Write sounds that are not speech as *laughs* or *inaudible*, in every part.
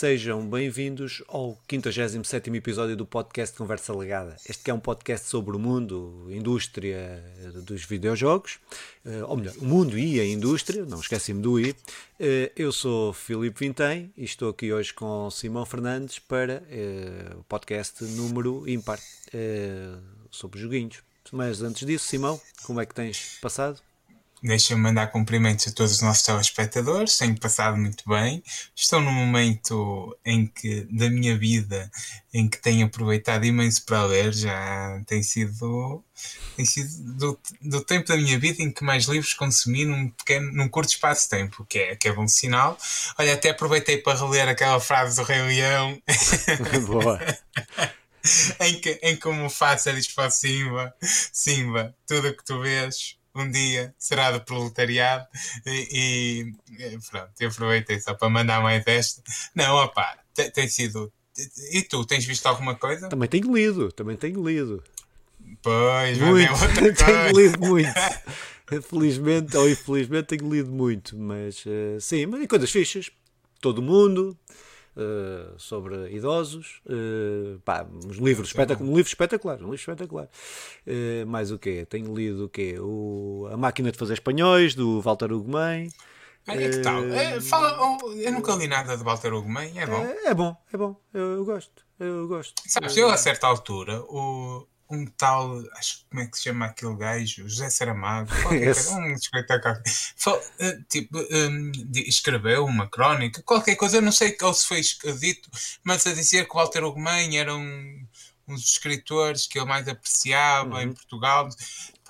Sejam bem-vindos ao 57 episódio do podcast Conversa Legada. Este é um podcast sobre o mundo, indústria dos videojogos, eh, ou melhor, o mundo e a indústria, não esqueci-me do I. Eh, eu sou Filipe Vintem e estou aqui hoje com Simão Fernandes para eh, o podcast número ímpar sobre joguinhos. Mas antes disso, Simão, como é que tens passado? Deixa-me mandar cumprimentos a todos os nossos telespectadores, tenho passado muito bem. Estou num momento em que, da minha vida, em que tenho aproveitado imenso para ler, já tem sido, tem sido do, do tempo da minha vida em que mais livros consumi num, pequeno, num curto espaço de tempo, que é, que é bom sinal. Olha, até aproveitei para reler aquela frase do Rei Leão. *laughs* Boa. *laughs* em, que, em como faça diz para Simba, Simba, tudo o que tu vês um dia será do proletariado e, e pronto, eu aproveitei só para mandar mais esta. Não, opá, tem, sido. E tu, tens visto alguma coisa? Também tenho lido, também tenho lido. Pois, muito. *laughs* tenho lido muito. Felizmente ou infelizmente tenho lido muito, mas uh, sim, mas coisas fixas. Todo mundo, uh, sobre idosos. Uh, pá, uns livros espetacular, um livro espetacular, um livro espetacular. Uh, mais o quê? Tenho lido o quê? O, a Máquina de Fazer Espanhóis, do Walter Ugumem. É, que tal? É, fala, oh, eu nunca li nada de Walter Ugumem, é bom. É, é bom, é bom, eu, eu, gosto, eu gosto. Sabes, eu a certa altura, o, um tal, acho como é que se chama aquele gajo, José Saramago, *laughs* um espetáculo, eh, tipo, um, escreveu uma crónica, qualquer coisa, não sei ou se foi dito, mas a dizer que Walter Ugumem era um, um dos escritores que ele mais apreciava uhum. em Portugal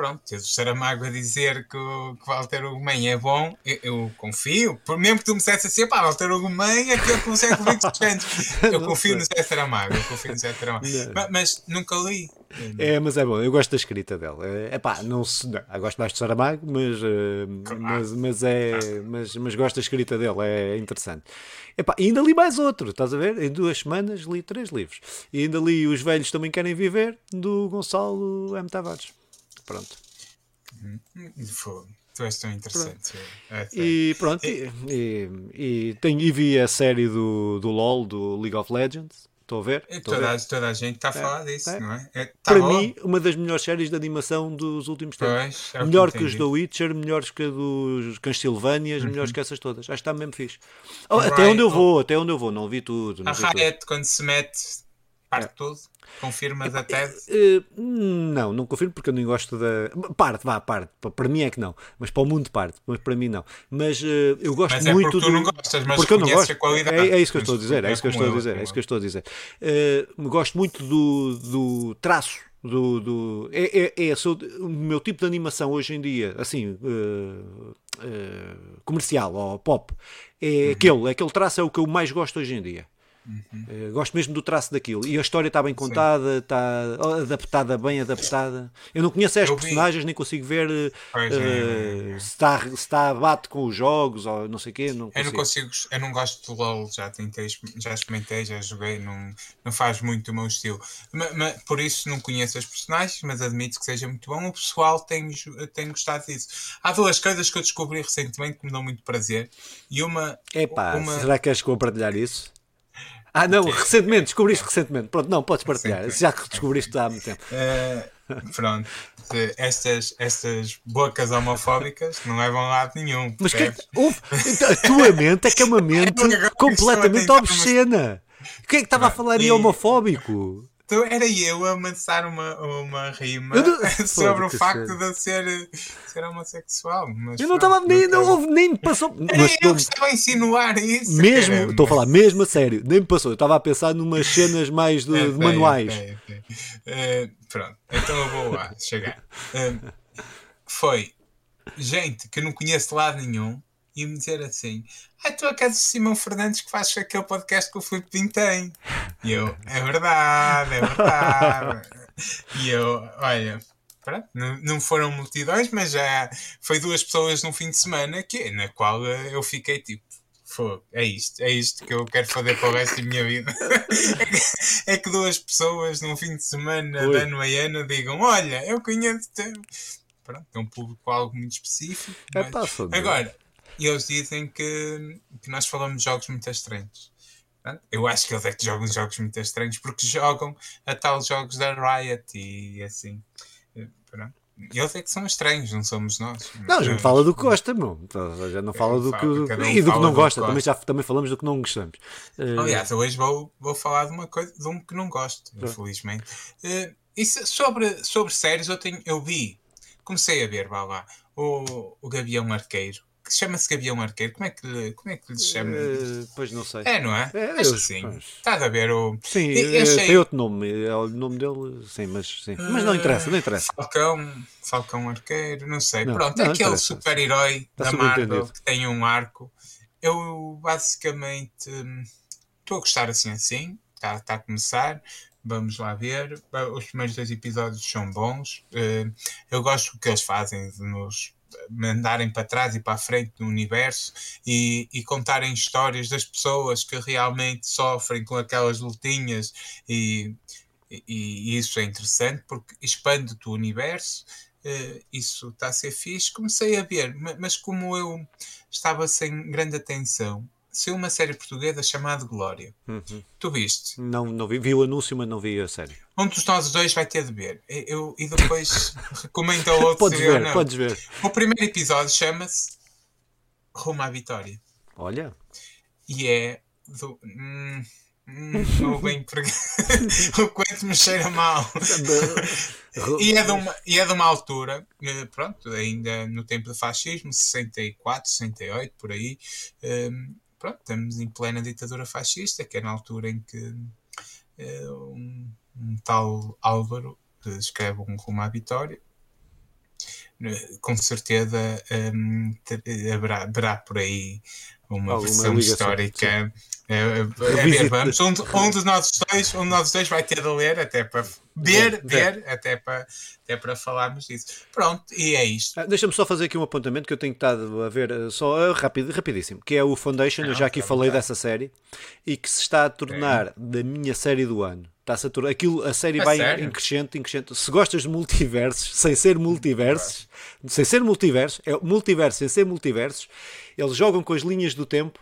pronto, tens o Saramago a dizer que o, que Walter Ugumem é bom, eu, eu, confio, por mesmo que tu me dissesse assim, pá, Walter Ugumem é aquele que consegue ouvir dos *laughs* Eu confio no Zé Saramago, eu confio no Zé Saramago. Mas, mas, nunca li. É, mas é bom, eu gosto da escrita dele. É pá, não se. Não, eu gosto mais de Saramago, mas, eh, mas, mas, é, mas, mas gosto da escrita dele, é interessante. Epá, ainda li mais outro, estás a ver? Em duas semanas li três livros. E ainda li Os Velhos Também Querem Viver, do Gonçalo M. Tavares. Pronto. Uhum. Tu és tão interessante. Pronto. É, e pronto, e, e, e, tenho, e vi a série do, do LOL, do League of Legends. Estou a ver? Estou toda, a ver. toda a gente está a é, falar disso, é. não é? é tá Para bom. mim, uma das melhores séries de animação dos últimos tempos. Pois, é melhor que, que os do Witcher, melhores que a dos Castlevanias, uhum. melhores que essas todas. Acho que está mesmo fixe. Oh, até onde eu vou, até onde eu vou, não vi tudo. Não a Riot, quando se mete, parte é. tudo. Confirmas a tese? Uh, não, não confirmo porque eu não gosto da. Parte, vá, parte. Para mim é que não. Mas para o mundo parte. Mas para mim não. Mas uh, eu gosto mas é muito. Porque tu não gostas, mas porque eu não gosto. É, é, isso que eu estou a dizer. É isso que eu estou a dizer. É isso que eu estou a dizer. Uh, gosto muito do, do traço do, do é, é, é sou, o meu tipo de animação hoje em dia, assim, uh, uh, comercial ou pop, é uhum. aquele, aquele traço é o que eu mais gosto hoje em dia. Uhum. Uh, gosto mesmo do traço daquilo. E a história está bem contada, está adaptada, bem adaptada. Eu não conheço as personagens, nem consigo ver uh, é, se, está, se está a bate com os jogos ou não sei o quê. Não eu não consigo, eu não gosto do LOL, já tentei, já experimentei, já joguei, não, não faz muito o meu estilo. Mas, mas, por isso não conheço as personagens, mas admito que seja muito bom. O pessoal tem, tem gostado disso. Há duas coisas que eu descobri recentemente que me dão muito prazer. E uma. Epá, uma... será que és compartilhar isso? Ah, não, recentemente, descobriste recentemente. Pronto, não, podes partilhar, já que descobriste há muito tempo. Uh, pronto, estas, estas bocas homofóbicas não levam a lado nenhum. Mas que, a tua mente é que é uma *laughs* mente completamente obscena. Quem é que estava a falar aí homofóbico? Então era eu a lançar uma, uma rima não... *laughs* sobre o facto de eu ser, ser homossexual. Mas eu não estava nem, não, houve, nem me passou. Mas, eu estava a insinuar isso. Mesmo, estou a falar mesmo a sério, nem me passou. Eu estava a pensar numas *laughs* cenas mais de, é, de manuais. É, é, uh, pronto, então eu vou lá chegar. Uh, foi gente que não conheço de lado nenhum e me dizer assim: Ah, tu és o Simão Fernandes que faz aquele podcast que o Filipe Pinto tem. E eu: É verdade, é verdade. e eu: Olha, pronto, não, foram multidões, mas já foi duas pessoas num fim de semana que, na qual eu fiquei tipo. Fogo, é isto, é isto que eu quero fazer para o resto da minha vida. é, *laughs* que, é que duas pessoas num fim de semana Oi. de ano a ano digam: Olha, eu conheço-te. Pronto, é um público algo muito específico. É, mas... Agora, e eles dizem que, que nós falamos de jogos muito estranhos. Eu acho que eles é que jogam jogos muito estranhos porque *laughs* jogam a tal jogos da Riot e assim. Pronto. Eles é que são estranhos, não somos nós. Não, a gente fala do que gosta, meu. Já não fala do que. E do que não gosta. Também, já, também falamos do que não gostamos. Uh... Aliás, hoje vou, vou falar de uma coisa, de um que não gosto, infelizmente. Uh, isso, sobre, sobre séries, eu, tenho, eu vi, comecei a ver, vá lá, o, o Gavião Arqueiro que chama-se Gavião Arqueiro. Como é que, como é que lhe chama? Uh, pois não sei. É, não é? é Acho que sim. Mas... Estás a ver o. Sim, é, achei... tem outro nome. É o nome dele, sim, mas, sim. mas não interessa, não interessa. Falcão, Falcão Arqueiro, não sei. Não, Pronto, não, aquele super-herói da Marvel que tem um arco. Eu basicamente hum, estou a gostar assim assim. Está tá a começar. Vamos lá ver. Os primeiros dois episódios são bons. Eh, eu gosto do que eles fazem nos mandarem para trás e para a frente no universo e, e, contarem histórias das pessoas que realmente sofrem com aquelas lutinhas e, e, e isso é interessante porque expande-te o universo uh, isso está a ser fixe. Comecei a ver, mas como eu estava sem grande atenção saiu uma série portuguesa chamada Glória. Uhum. Tu viste? Não, não vi. Vi o anúncio, mas não vi a série. Um dos nós dois vai ter de ver. Eu, e depois *laughs* recomendo ao outro. podes ver, não. podes ver. O primeiro episódio chama-se Rumo à Vitória. Olha. E é do. Hum, hum, não bem porque *laughs* o quanto me cheira mal. e, é de uma, e é de uma altura, eh, pronto, ainda no tempo do fascismo, 64, 68, por aí. Um, pronto, estamos em plena ditadura fascista, que é na altura em que uh, um, um, tal Álvaro escreve um rumo à vitória. Eh, com certeza um, haverá, haverá por aí uma Alguma versão histórica. É, é, ver, vamos. Um, um, dos nossos dois, um dos nossos dois vai ter de ler até para ver, ver, até para, até para falarmos disso. Pronto, e é isto. Ah, Deixa-me só fazer aqui um apontamento que eu tenho estado a ver eh, só uh, rápido, rapidíssimo, que é o Foundation, Não, eu já aqui falei dessa série, e que se está a tornar é. da minha série do ano. Está-se a tornar, aquilo, a série a vai sério? em crescente, em crescente. Se gostas de multiversos, *laughs* sem ser multiversos, sem ser multiversos, é multiverso sem ser multiversos, eles jogam com as linhas do tempo,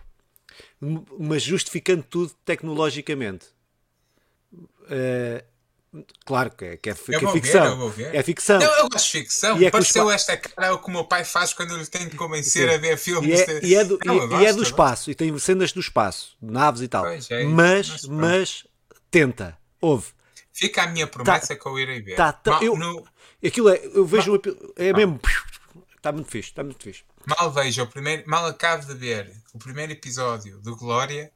mas justificando tudo tecnologicamente. Uh, Claro que é, que é, que é ficção. Ver, é ficção. Não, eu gosto de ficção. E é Pareceu esta cara o que o meu pai faz quando ele tem de convencer Sim. a ver filmes. E é, de... e é do, não, e, gosto, e é do espaço. E tem cenas do espaço, naves e tal. É mas, mas tenta. Houve. Fica a minha promessa tá, que eu irei ver. Tá, tá, Mal, eu, no... Aquilo é, eu vejo. Mal, é mesmo. Está muito fixe, está muito fixe. Mal vejo o primeiro. Mal acabo de ver o primeiro episódio do Glória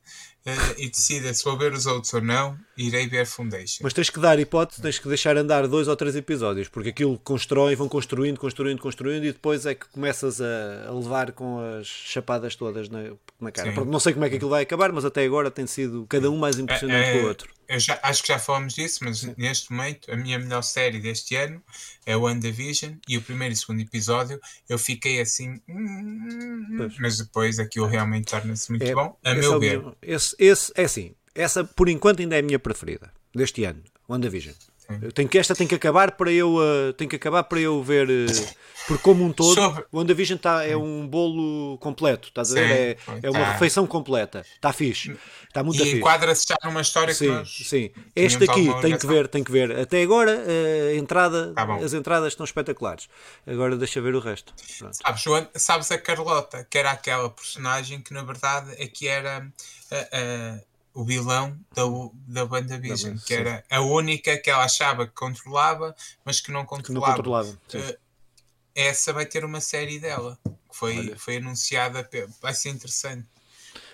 uh, e decida se vou ver os outros ou não, irei ver Foundation. Mas tens que dar hipótese, tens que deixar andar dois ou três episódios, porque aquilo constrói, vão construindo, construindo, construindo e depois é que começas a, a levar com as chapadas todas na, na cara. Não sei como é que aquilo vai acabar, mas até agora tem sido cada um mais impressionante é, é, que o outro eu já, acho que já falamos disso, mas Sim. neste momento a minha melhor série deste ano é o WandaVision e o primeiro e segundo episódio eu fiquei assim, hum, mas depois aquilo realmente torna-se muito é, bom, a meu é ver. esse, esse, é assim, essa por enquanto ainda é a minha preferida deste ano, WandaVision. Eu tenho que esta tem que acabar para eu uh, tem que acabar para eu ver uh, porque como um todo Sobre... o WandaVision tá, é um bolo completo estás a ver? é, é uma tá. refeição completa. Está fixe. Está muito e fixe. enquadra-se já numa história sim, que nós sim. este aqui tem que ver tem que ver. Até agora uh, entrada tá as entradas estão espetaculares. Agora deixa ver o resto. Sabes, sabes a Carlota que era aquela personagem que na verdade é que era o vilão da, da WandaVision, que era a única que ela achava que controlava, mas que não controlava. Que não controlava uh, essa vai ter uma série dela, que foi, foi anunciada, vai ser interessante.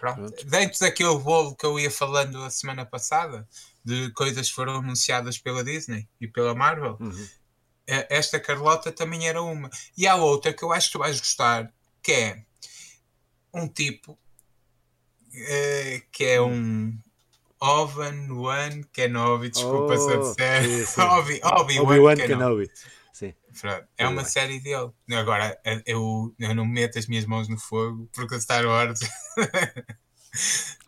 Pronto. Dentro daquele bolo que eu ia falando a semana passada, de coisas que foram anunciadas pela Disney e pela Marvel, uhum. esta Carlota também era uma. E há outra que eu acho que tu vais gostar, que é um tipo uh, que é um Ovan One Kenobi, desculpa oh, se eu disser. *laughs* Obi, Obi, Obi One Kenobi. Kenobi. Sim. É uma bem. série dele. Agora, eu, eu não meto as minhas mãos no fogo porque Star Wars. *laughs*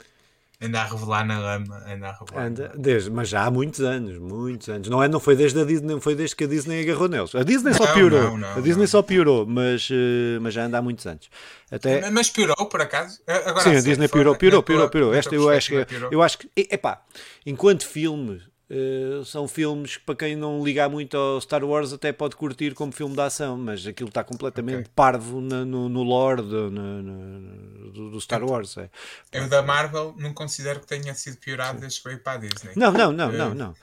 anda a revelar na lama, anda a revelar. Anda, desde, mas já há muitos anos, muitos anos. Não, é, não foi desde a Disney, não foi desde que a Disney agarrou neles. A Disney só Não, piorou. não, não, a Disney só piorou, mas, eh, mas já anda há muitos anos. Até, Mas piorou, por acaso? Agora, Sim, a Disney piorou, piorou, piorou, piorou. Esta eu acho piorou. eu acho que, epá, enquanto filme, eh, são filmes que para quem não ligar muito ao Star Wars até pode curtir como filme de ação, mas aquilo está completamente Ok. parvo na- no, no lore do, no- no- do- Star Wars. é. Eu da Marvel não considero que tenha sido piorado desde que veio para a Disney. Não, não, não, Eh, não, não.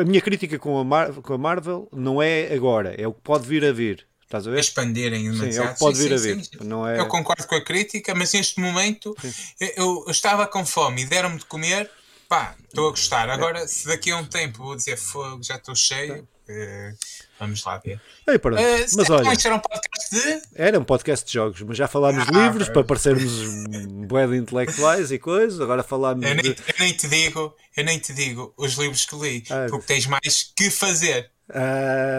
A minha crítica com a, Mar- com a Marvel não é agora, é o que pode vir a vir. Estás a ver? expandirem Sim, é demasiado. o que pode Sim, vir a sim, vir. sim. Não é... Eu concordo com a crítica, mas neste momento eu- eu estava com fome e deram-me de comer, pá, estou a gostar. Agora, se daqui a um tempo vou dizer fogo, já estou cheio, eh, vamos lá ver. Ei, pronto. Eh, Mas olha, era um podcast de. era um podcast de jogos, mas já falámos de Ah, livros para parecermos bué de intelectuais e coisas. Agora falámos Eu nem, de. eu nem te digo, eu nem te digo os livros que li, Ah. porque tens mais que fazer.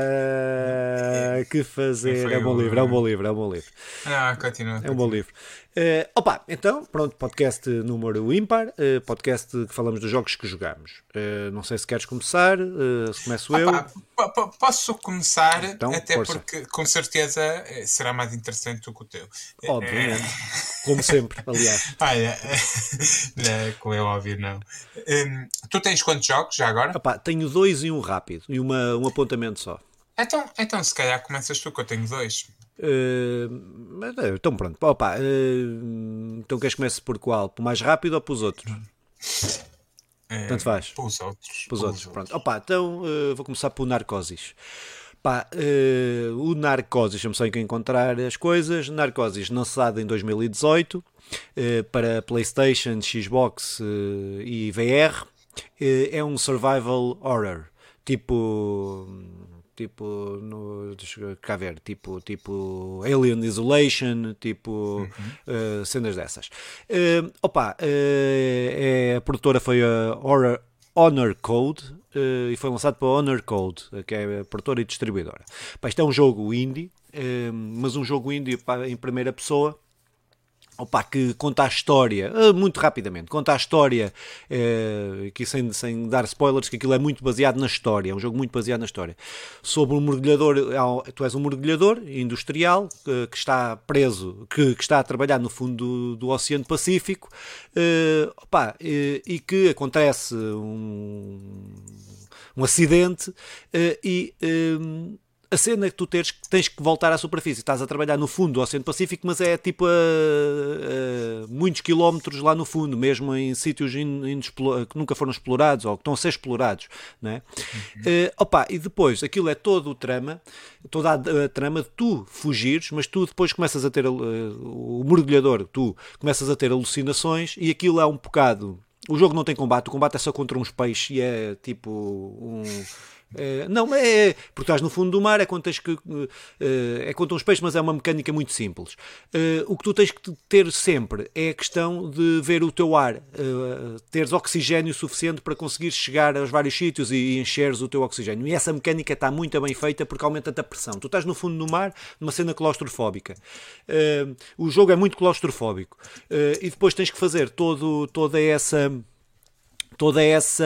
Ah, que fazer. É um bom livro, é um bom livro, é um bom livro. Ah, continua. É um bom livro. Eh, opa, então, pronto, podcast número ímpar, eh, podcast que falamos dos jogos que jogamos. Eh, não sei se queres começar, se começo eu. Pá, po- po- posso começar, Então, até força. porque com certeza será mais interessante do que o teu. Obviamente. Como sempre, *laughs* aliás. Olha, *laughs* não, como é óbvio, não. Hum, tu tens quantos jogos já agora? Opa, tenho dois e um rápido, e uma, um apontamento só. Então, então, se calhar começas tu, que eu tenho dois. Eh, então pronto, opa, eh, então queres que comece por qual? Por mais rápido ou pelos outros? Eh, Tanto faz. Pelos outros. Pelos outros, pronto. Opa, então eh, vou começar por Narcosis. Pá, eh, o Narcosis, deixa-me só encontrar as coisas. Narcosis, lançado em 2018 eh, para PlayStation, Xbox e VR, é um survival horror. Tipo. Tipo, no, deixa cá ver, tipo, tipo Alien Isolation, tipo eh, cenas dessas. Eh, opa, eh, é, a produtora foi a Horror, Honor Code e foi lançado pela Honor Code, que é a produtora e distribuidora. Pá, isto é um jogo indie, mas um jogo indie em primeira pessoa. Opa, que conta a história, eh, muito rapidamente, conta a história, eh, aqui sem, sem dar spoilers, que aquilo é muito baseado na história, é um jogo muito baseado na história. Sobre um mergulhador, eh, tu és um mergulhador industrial que, que está preso, que, que está a trabalhar no fundo do, do Oceano Pacífico, eh, opa, eh, e que acontece um, um acidente eh, e. a cena é que tu tens, tens que voltar à superfície. Estás a trabalhar no fundo do Oceano Pacífico, mas é tipo a, a muitos quilómetros lá no fundo, mesmo em sítios in- inexplo- que nunca foram explorados ou que estão a ser explorados. Não é? Eh, opa, e depois, aquilo é todo o trama, toda a, a trama de tu fugires, mas tu depois começas a ter eh, o mergulhador, tu começas a ter alucinações e aquilo é um bocado. O jogo não tem combate, o combate é só contra uns peixes e é tipo um. É, não, é porque estás no fundo do mar, é quando tens que eh, é contra uns peixes, mas é uma mecânica muito simples. Eh, o que tu tens que ter sempre é a questão de ver o teu ar, eh, teres oxigênio suficiente para conseguir chegar aos vários sítios e, e encheres o teu oxigênio. E essa mecânica está muito bem feita porque aumenta-te a pressão. Tu estás no fundo do mar, numa cena claustrofóbica. Eh, o jogo é muito claustrofóbico. Eh, e depois tens que fazer todo, toda essa toda essa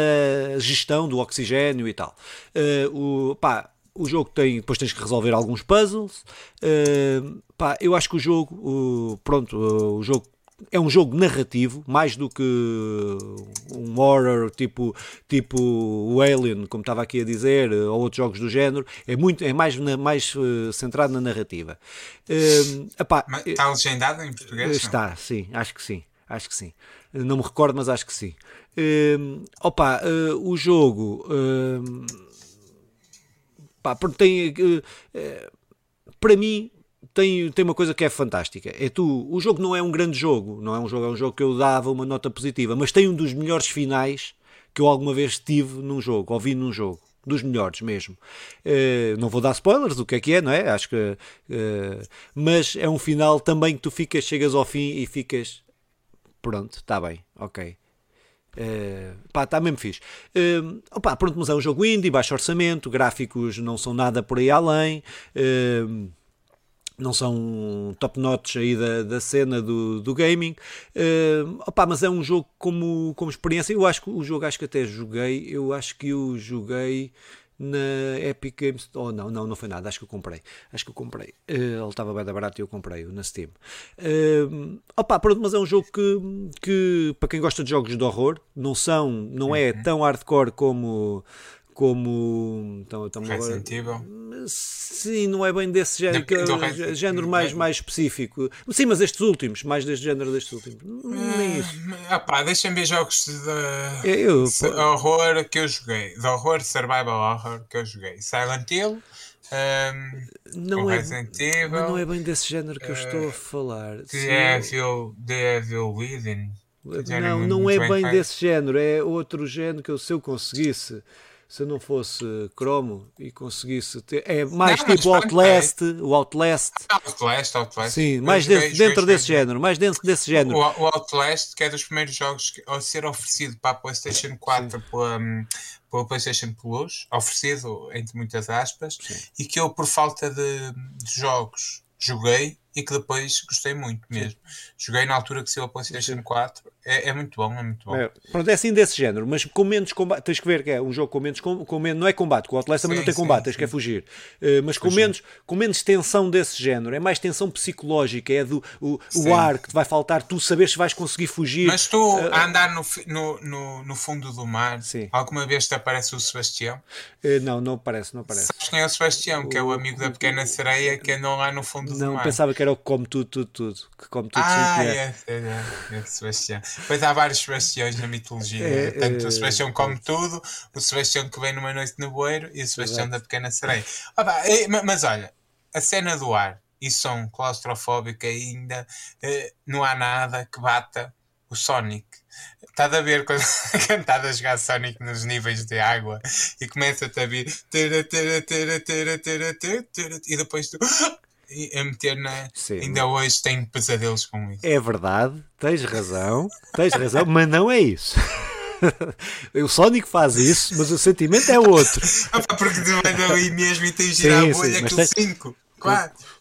gestão do oxigênio e tal. Eh, o, pá, o jogo tem, depois tens que resolver alguns puzzles. Eh, pá, eu acho que o jogo, o- pronto, o jogo é um jogo narrativo, mais do que um horror tipo, tipo o Alien, como estava aqui a dizer, ou outros jogos do género. É, muito, é mais, na- mais eh, centrado na narrativa. Eh, epá, Está legendado em português? não? Está, sim, acho que sim. Acho que sim. Não me recordo, mas acho que sim. Hum, opa, eh, o jogo. hum, pá, tem. eh, eh, para mim. Tem, tem uma coisa que é fantástica. É tu, o jogo não é um grande jogo, não é um jogo, é um jogo que eu dava uma nota positiva, mas tem um dos melhores finais que eu alguma vez tive num jogo, ou vi num jogo. Dos melhores mesmo. Eh, não vou dar spoilers do que é que é, não é? Acho que. eh, mas é um final também que tu ficas, chegas ao fim e ficas. Pronto, está bem, ok. Uh, pá, está mesmo fixe. Uh, opá, pronto, mas é um jogo indie, baixo orçamento, gráficos não são nada por aí além. Uh, não são top notch aí da, da cena do, do gaming. Uh, opa, mas é um jogo como, como experiência. Eu acho que o jogo acho que até joguei. Eu acho que o joguei na Epic Games. Oh, não, não, não foi nada. Acho que eu comprei. Acho que eu comprei. Uh, ele estava bem da barato e eu comprei na Steam. Uh, opa, pronto, mas é um jogo que, que, para quem gosta de jogos de horror, não são, não é tão hardcore como como então, então agora, sim, não é bem desse género, que, é, género mais, mais específico. Sim, mas estes últimos, mais deste género destes últimos. Nem isso. Ah, pá, deixem ver jogos de eu, horror que eu joguei. De horror, survival horror que eu joguei. Silent Hill. Um, não, é, Evil, não é bem desse género que uh, eu estou a falar. The Evil, The Evil Within. Não, não é bem desse género, é outro género que eu, se eu conseguisse se não fosse cromo e conseguisse ter. É mais não, tipo Outlast, o Outlast. Outlast, Outlast. Sim, mais joguei, dentro, dentro desse género, mais dentro desse género. O, o, Outlast, que é dos primeiros jogos a ser oferecido para a PlayStation 4 pela, pela PlayStation Plus, oferecido entre muitas aspas, Sim. e que eu, por falta de, de jogos, joguei e que depois gostei muito mesmo. Sim. Joguei na altura que saiu a PlayStation Sim. 4 é, é, muito bom, é muito bom. É, pronto, é assim desse género, mas com menos combate. Tens que ver que é um jogo com menos, com, com menos não é combate, com o Outlast também sim, não tem combate, sim, tens sim. que é fugir. Uh, mas com menos, com menos tensão desse género, é mais tensão psicológica, é do o, o ar que te vai faltar, tu saberes se vais conseguir fugir. Mas tu uh, a andar no, no, no, no, fundo do mar, alguma vez te aparece o Sebastião? Uh, não, não aparece, não aparece. Sabes quem é o Sebastião, que é o amigo da pequena sereia que andam lá no fundo não, do mar? Não, pensava que era o que come tudo, tudo, tudo. Que come tudo ah, é, é, é, é, Sebastião. Pois há vários Sebastiões na mitologia. É, Tanto o é, Sebastião é, come tudo, o Sebastião que vem numa noite no bueiro e o Sebastião da pequena sereia. Ah, mas olha, a cena do ar e som claustrofóbico ainda eh, não há nada que bata o Sonic. Estás a ver quando estás a jogar Sonic nos níveis de água e começa-te a vir e depois tu a meter na. Sim. Ainda hoje tenho pesadelos com isso. É verdade, tens razão, tens razão, mas não é isso. *laughs* o Sonic faz isso, mas o sentimento é outro. *laughs* ah, porque tu vais ali mesmo e tens de girar a bolha com 5.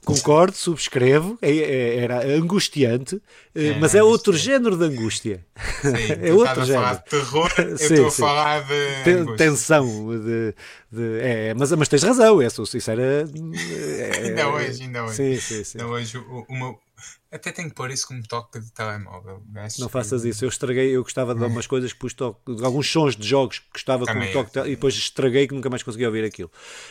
Concordo, subscrevo, é, é, era angustiante, eh, é, mas é outro género de angústia. Sim, *laughs* é outro género. A falar de terror, eu estou a falar de tensão. De, de, é, mas, mas tens razão, é, sou sincera. É, *laughs* ainda hoje, ainda hoje. Sim, sim, sim. Ainda hoje, meu, até tenho que pôr isso como toque de telemóvel. Não faças isso. Eu estraguei, eu gostava de algumas coisas, pus toque, de alguns sons de jogos que gostava com toque e depois estraguei que nunca mais conseguia ouvir aquilo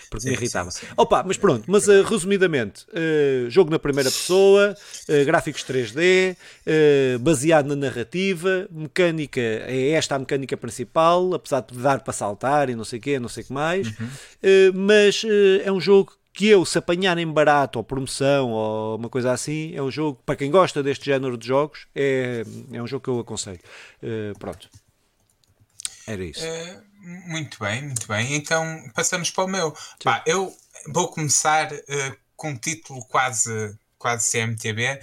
porque sim, me irritava. Sim, sim. Opa, mas pronto, mas uh, resumidamente, uh, jogo na primeira pessoa, uh, gráficos 3D, baseado na narrativa, mecânica, é esta a mecânica principal, apesar de dar para saltar e não sei o quê, não sei o que mais, uhum. mas é um jogo que eu, se apanharem barato ou promoção ou uma coisa assim, é um jogo, para quem gosta deste género de jogos, é, é um jogo que eu aconselho. Uh, pronto. Era isso. Uh, muito bem, muito bem. Então passamos para o meu. Pá, eu vou começar uh, com um título quase, quase CMTB.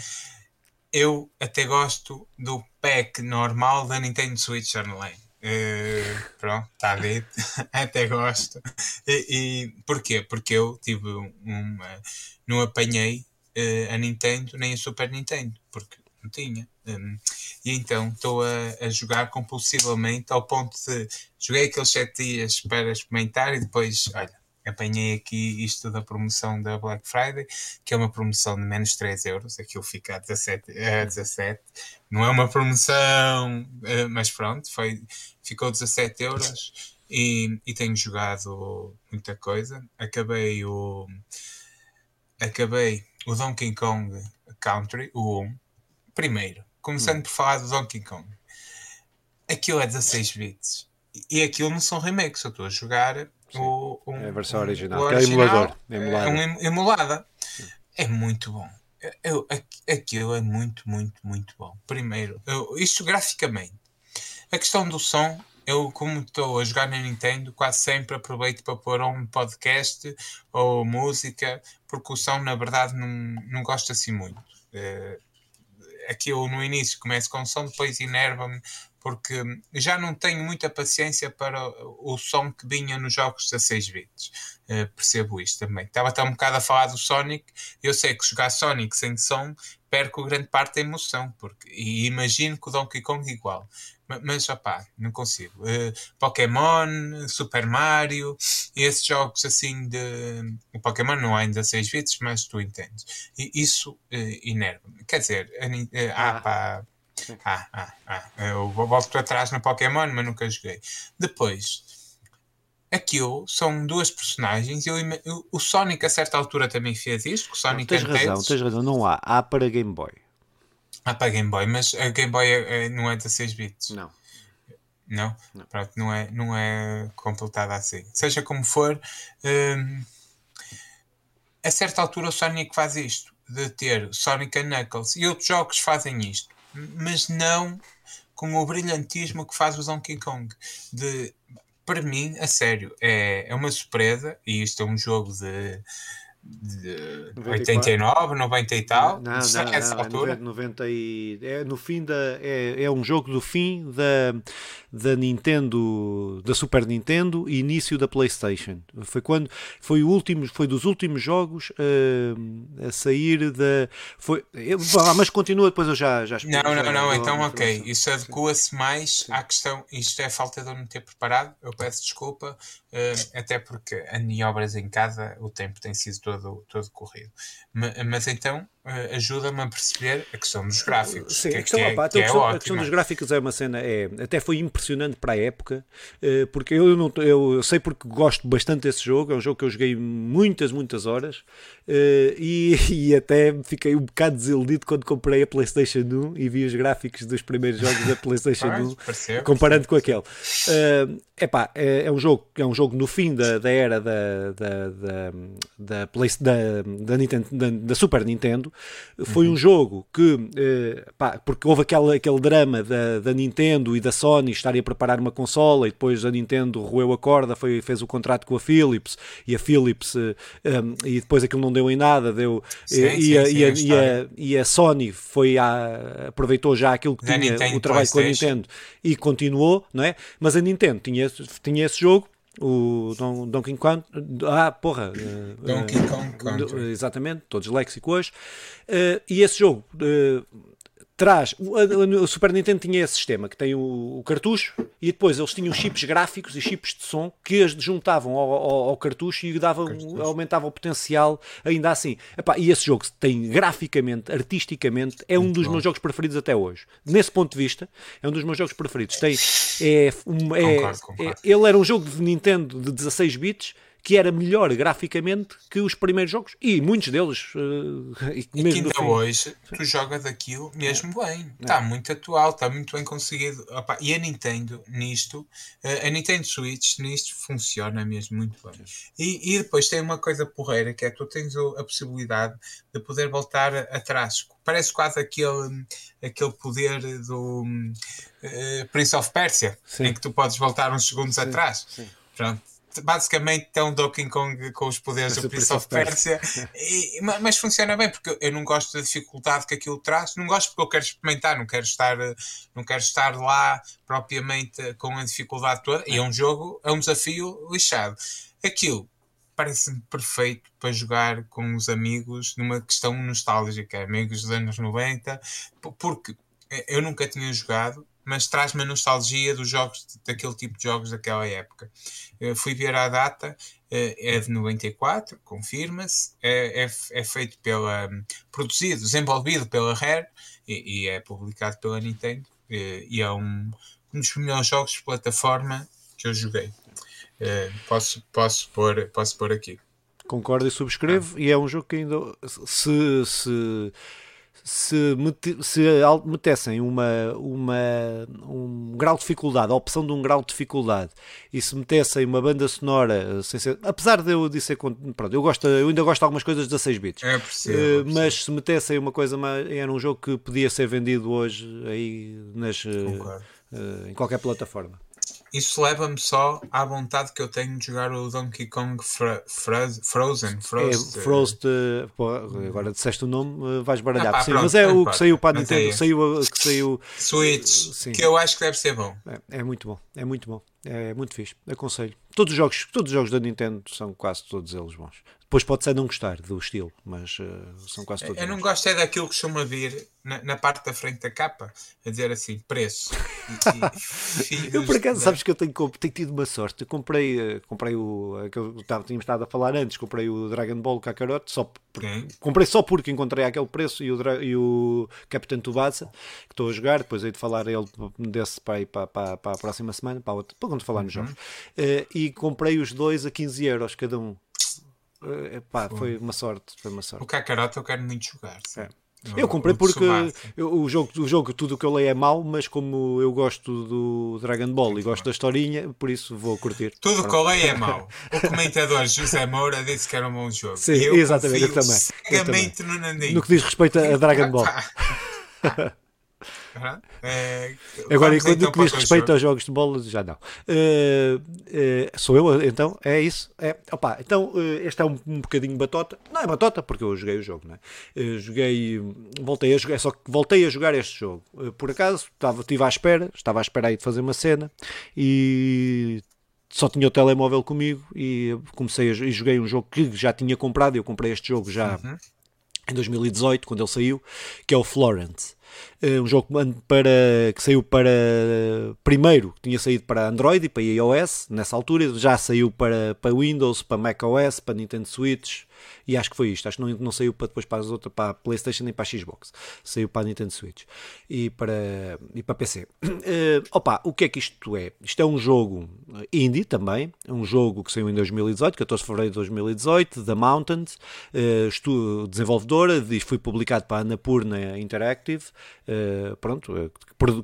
Eu até gosto do pack normal da Nintendo Switch Online. Uh, pronto, está dito. *laughs* Até gosto. E, e porquê? Porque eu tive uma. Não apanhei uh, a Nintendo nem a Super Nintendo, porque não tinha. Um, e então estou a, a, jogar compulsivamente ao ponto de. Joguei aqueles 7 dias para experimentar e depois, olha, apanhei aqui isto da promoção da Black Friday, que é uma promoção de menos 3 euros, aquilo fica a 17, a 17. Não é uma promoção, eh, mas pronto, foi, ficou 17 euros e, e tenho jogado muita coisa. Acabei o. Acabei o Donkey Kong Country, o 1, primeiro, começando hum. por falar do Donkey Kong. Aquilo é 16 bits. E aquilo não são remakes, eu estou a jogar o, um, é a versão original, o original, é emulador. É um emulada. É muito bom. Eu, aquilo é muito, muito, muito bom. Primeiro, eu, isto graficamente. A questão do som, eu, como estou a jogar na Nintendo, quase sempre aproveito para pôr um podcast ou música, porque o som, na verdade, não, não gosto assim muito. Uh, aquilo no início começa com som, depois enerva-me porque já não tenho muita paciência para o som que vinha nos jogos 16 bits. Uh, percebo isto também. Estava até um bocado a falar do Sonic. Eu sei que jogar Sonic sem som perco grande parte da emoção, porque, e imagino que o Donkey Kong igual. Mas, mas opá, não consigo. Uh, Pokémon, Super Mario, esses jogos assim de. O Pokémon não há ainda 6 bits, mas tu entendes. E isso uh, enerva-me. Quer dizer, uh, ah, pá. Ah, ah, ah. Eu volto para trás no Pokémon, mas nunca joguei. Depois, aquilo são duas personagens. Eu, eu, o Sonic a certa altura também fez isto. O Sonic não, tens razão, tens razão, não há. Há para Game Boy. Há para Game Boy, mas a Game Boy é, é, não é 16 bits. Não. Não? não. Pronto, não é, não é completada assim. Seja como for, hum, a certa altura o Sonic faz isto, de ter Sonic Knuckles, e outros jogos fazem isto, mas não com o brilhantismo que faz o Donkey Kong. De para mim, a sério, é, é uma surpresa, e isto é um jogo de de 89, 90 e tal. Não, não, não, essa não, altura. É 90 e, é no fim da é, é um jogo do fim da, da Nintendo, da Super Nintendo e início da PlayStation. Foi quando foi o último, foi dos últimos jogos uh, a sair da foi, eu, mas continua depois eu já já explico, Não, não, não, então OK. Isso adequa-se mais Sim. à questão, isto é falta de eu não ter preparado. Eu peço desculpa, uh, até porque a obras em casa o tempo tem sido todo todo, corrido. Mas, mas então uh, ajuda-me a perceber a questão dos gráficos. Sim, que, a questão, é, opa, que a, questão, é a questão dos gráficos é uma cena, é, até foi impressionante para a época, uh, porque eu, não, eu, sei porque gosto bastante desse jogo, é um jogo que eu joguei muitas, muitas horas uh, e, *laughs* e até fiquei um bocado desiludido quando comprei a PlayStation 1 e vi os gráficos dos primeiros jogos da *laughs* PlayStation 1 comparando com aquele. Epá, é, é, um jogo, é um jogo no fim da, da era da, da, da, da, Play, da, da, Nintendo, da, da Super Nintendo foi uhum. um jogo que, eh, pá, porque houve aquele, aquele drama da, da Nintendo e da Sony estarem a preparar uma consola e depois a Nintendo roeu a corda, foi, fez o contrato com a Philips e a Philips, eh, ehm, e depois aquilo não deu em nada, deu, sim, e, sim, a, sim, e, a, e, a, e, a, Sony foi aproveitou já aquilo que tinha, o trabalho com a Nintendo e continuou, não é? Mas a Nintendo tinha, tinha esse jogo o Don, Donkey Kong. Ah, porra! Donkey Kong Country. Exatamente, todos léxico hoje. Uh, e esse jogo uh, traz. O, Super Nintendo tinha esse sistema que tem o, o, cartucho e depois eles tinham chips gráficos e chips de som que as juntavam ao, ao, ao cartucho e davam, cartucho. aumentavam o potencial ainda assim. Epá, e esse jogo tem graficamente, artisticamente, é um dos bom. meus jogos preferidos até hoje. Nesse ponto de vista, é um dos meus jogos preferidos. Tem, é, um, é, concordo, concordo. é, ele era um jogo de Nintendo de 16 bits que era melhor graficamente que os primeiros jogos e muitos deles uh, e, que ainda hoje tu jogas aquilo mesmo bem. Está muito atual, está muito bem conseguido. Opa, e a Nintendo nisto uh, a Nintendo Switch nisto funciona mesmo muito bem. E, e, depois tem uma coisa porreira que é tu tens a possibilidade de poder voltar atrás. Parece quase aquele, aquele poder do uh, Prince of Persia Sim. em que tu podes voltar uns segundos Sim. atrás. Sim. pronto basicamente é um Donkey Kong com os poderes do Prince of Persia, e, mas funciona bem porque eu não gosto da dificuldade que aquilo traz, não gosto porque eu quero experimentar, não quero estar, não quero estar lá propriamente com a dificuldade toda, e é um jogo, é um desafio lixado. Aquilo parece-me perfeito para jogar com os amigos numa questão nostálgica, amigos dos anos 90, porque eu nunca tinha jogado, mas traz-me a nostalgia dos jogos, daquele tipo de jogos daquela época. Eu fui ver a data, eh, é de 94, confirma-se, é, é, é, feito pela. produzido, desenvolvido pela Rare e, e é publicado pela Nintendo, e, e é um, um dos melhores jogos de plataforma que eu joguei. Posso, posso, pôr, posso pôr aqui. Concordo e subscrevo, ah. e é um jogo que ainda se, se se, se metessem uma, uma, um grau de dificuldade, a opção de um grau de dificuldade, e se metessem uma banda sonora, sem ser, apesar de eu dizer, pronto, eu, gosto, eu ainda gosto de algumas coisas de 16 bits, é possível, é possível. mas se metessem uma coisa mais, era um jogo que podia ser vendido hoje aí nas, uh, em qualquer plataforma. Isso leva-me só à vontade que eu tenho de jogar o Donkey Kong Fra Fra Frozen. Frost, é, Frost pô, agora disseste o nome, uh, vais baralhar. Ah, pá, sim, pronto, mas é o que saiu para a Nintendo. É saiu, que saiu, Switch, sim. que eu acho que deve ser bom. É, é muito bom, é muito bom. É muito fixe, aconselho. Todos os jogos, todos os jogos da Nintendo são quase todos eles bons. Depois pode ser não gostar do estilo, mas uh, são quase todos. Eu não gosto é daquilo que costuma vir na, na, parte da frente da capa, a dizer assim, preço. E, e *laughs* eu por acaso, sabes que eu tenho, tenho tido uma sorte. Eu comprei, uh, comprei o que eu estava, tínhamos estado a falar antes, comprei o Dragon Ball Kakarot, só okay. comprei só porque encontrei aquele preço e o, e o Capitão Tubasa, que estou a jogar, depois hei de falar ele desse para, para, para, para a próxima semana, para, outra, para quando falar nos uhum. jogos. Uh, e comprei os dois a 15 euros cada um. Uh, foi uma sorte, foi uma sorte. O Kakarot eu quero muito jogar. É. Eu comprei porque eu, o, jogo, o jogo, tudo o que eu leio é mau, mas como eu gosto do Dragon Ball muito e gosto bom. da historinha, por isso vou curtir. Tudo o que eu leio é mau. O *laughs* comentador José Moura disse que era um bom jogo. Sim, eu exatamente, eu também. Eu também. No, no que diz respeito a Dragon *laughs* Ball. *laughs* É, Agora, quando então diz respeito aos jogos de bola, já não. Uh, uh, sou eu, então? É isso? É. Opa, então, uh, este é um, um bocadinho batota. Não é batota, porque eu joguei o jogo, não é? joguei, voltei a jogar, é só que voltei a jogar este jogo. por acaso, estava, estive à espera, estava à espera aí de fazer uma cena e só tinha o telemóvel comigo e comecei a, e joguei um jogo que já tinha comprado. Eu comprei este jogo já uhum. em 2018, quando ele saiu, que é o Florence. Eh, um jogo para, que saiu para primeiro, tinha saído para Android e para iOS nessa altura, já saiu para, para Windows, para macOS, para Nintendo Switch, e acho que foi isto. Acho que não, não saiu para depois para as outras, para a PlayStation nem para a Xbox. Saiu para a Nintendo Switch e para, e para PC. Uh, *clears throat* eh, opa, o que é que isto é? Isto é um jogo indie também. É um jogo que saiu em 2018, 14 de fevereiro de 2018, The Mountains, uh, desenvolvedora, diz, foi publicado para a Annapurna Interactive. Uh, pronto,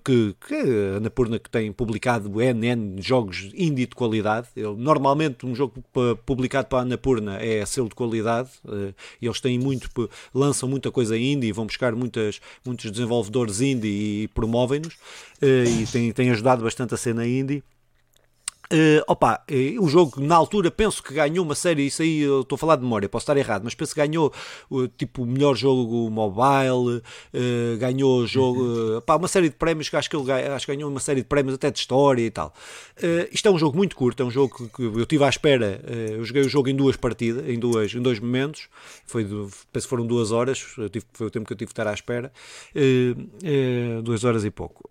que, que a Annapurna que tem publicado N, jogos indie de qualidade. Ele, normalmente um jogo publicado para a Annapurna é selo de qualidade uh, eles têm muito, lançam muita coisa indie, vão buscar muitas, muitos desenvolvedores indie e promovem-nos uh, e têm, têm ajudado bastante a cena indie. Uh, opa, uh, o jogo na altura penso que ganhou uma série, isso aí eu estou a falar de memória, posso estar errado, mas penso que ganhou uh, tipo melhor jogo mobile, uh, ganhou jogo, uhum. opa, uma série de prémios que acho que ele acho que ganhou uma série de prémios até de história e tal. isto é um jogo muito curto, é um jogo que, eu tive à espera, eu joguei o jogo em duas partidas, em, duas, em dois momentos, foi penso que foram duas horas, tive, foi o tempo que eu tive de estar à espera, duas horas e pouco.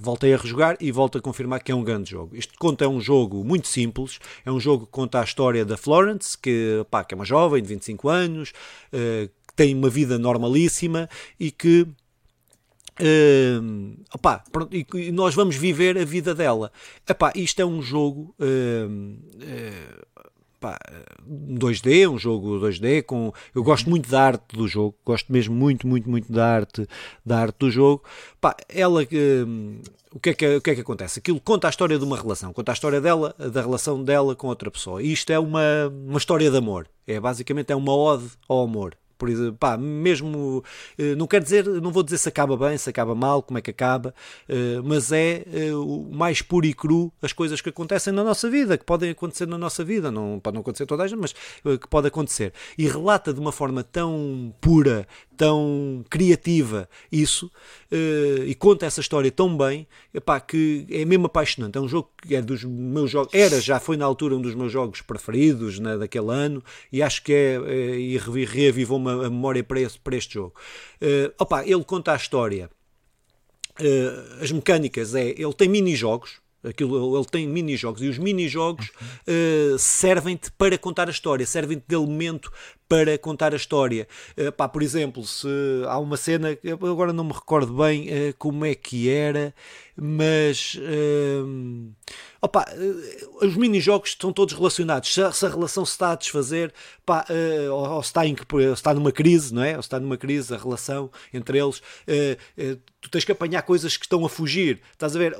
voltei a rejogar e volto a confirmar que é um grande jogo. Isto conta é um jogo muito simples, é um jogo que conta a história da Florence, que, pá, que é uma jovem de 25 anos, uh, que tem uma vida normalíssima e que Uh, opá, e, nós vamos viver a vida dela. Epá, isto é um jogo uh, uh, pá, 2D, um jogo 2D com eu gosto muito da arte do jogo, gosto mesmo muito, muito, muito da arte, da arte do jogo. Pá, ela o que, é que, o que é que acontece? Aquilo conta a história de uma relação, conta a história dela, da relação dela com outra pessoa. E isto é uma, uma história de amor. É basicamente é uma ode ao amor. Por exemplo, pá, mesmo eh, não quer dizer, não vou dizer se acaba bem, se acaba mal, como é que acaba, eh, mas é eh, o mais puro e cru as coisas que acontecem na nossa vida, que podem acontecer na nossa vida, não pode não acontecer toda a gente, mas que pode acontecer. E relata de uma forma tão pura, tão criativa isso uh, e conta essa história tão bem epá, que é mesmo apaixonante. É um jogo que é dos meus jogos, era, já foi na altura um dos meus jogos preferidos né, daquele ano e acho que é, é e reavivou uma, a memória para, esse, para este jogo. Uh, opa, ele conta a história. Uh, as mecânicas é, ele tem mini-jogos, Aquilo, ele tem mini-jogos e os mini-jogos uh, servem-te para contar a história, servem-te de elemento para contar a história. Uh, pá, por exemplo, se há uma cena, agora não me recordo bem uh, como é que era, mas uh, opa, uh, os mini-jogos estão todos relacionados. Se, se, a relação se está a desfazer, pá, uh, ou, ou, se está, em, se está numa crise, não é? Ou se está numa crise, a relação entre eles, uh, tu tens que apanhar coisas que estão a fugir. Estás a ver?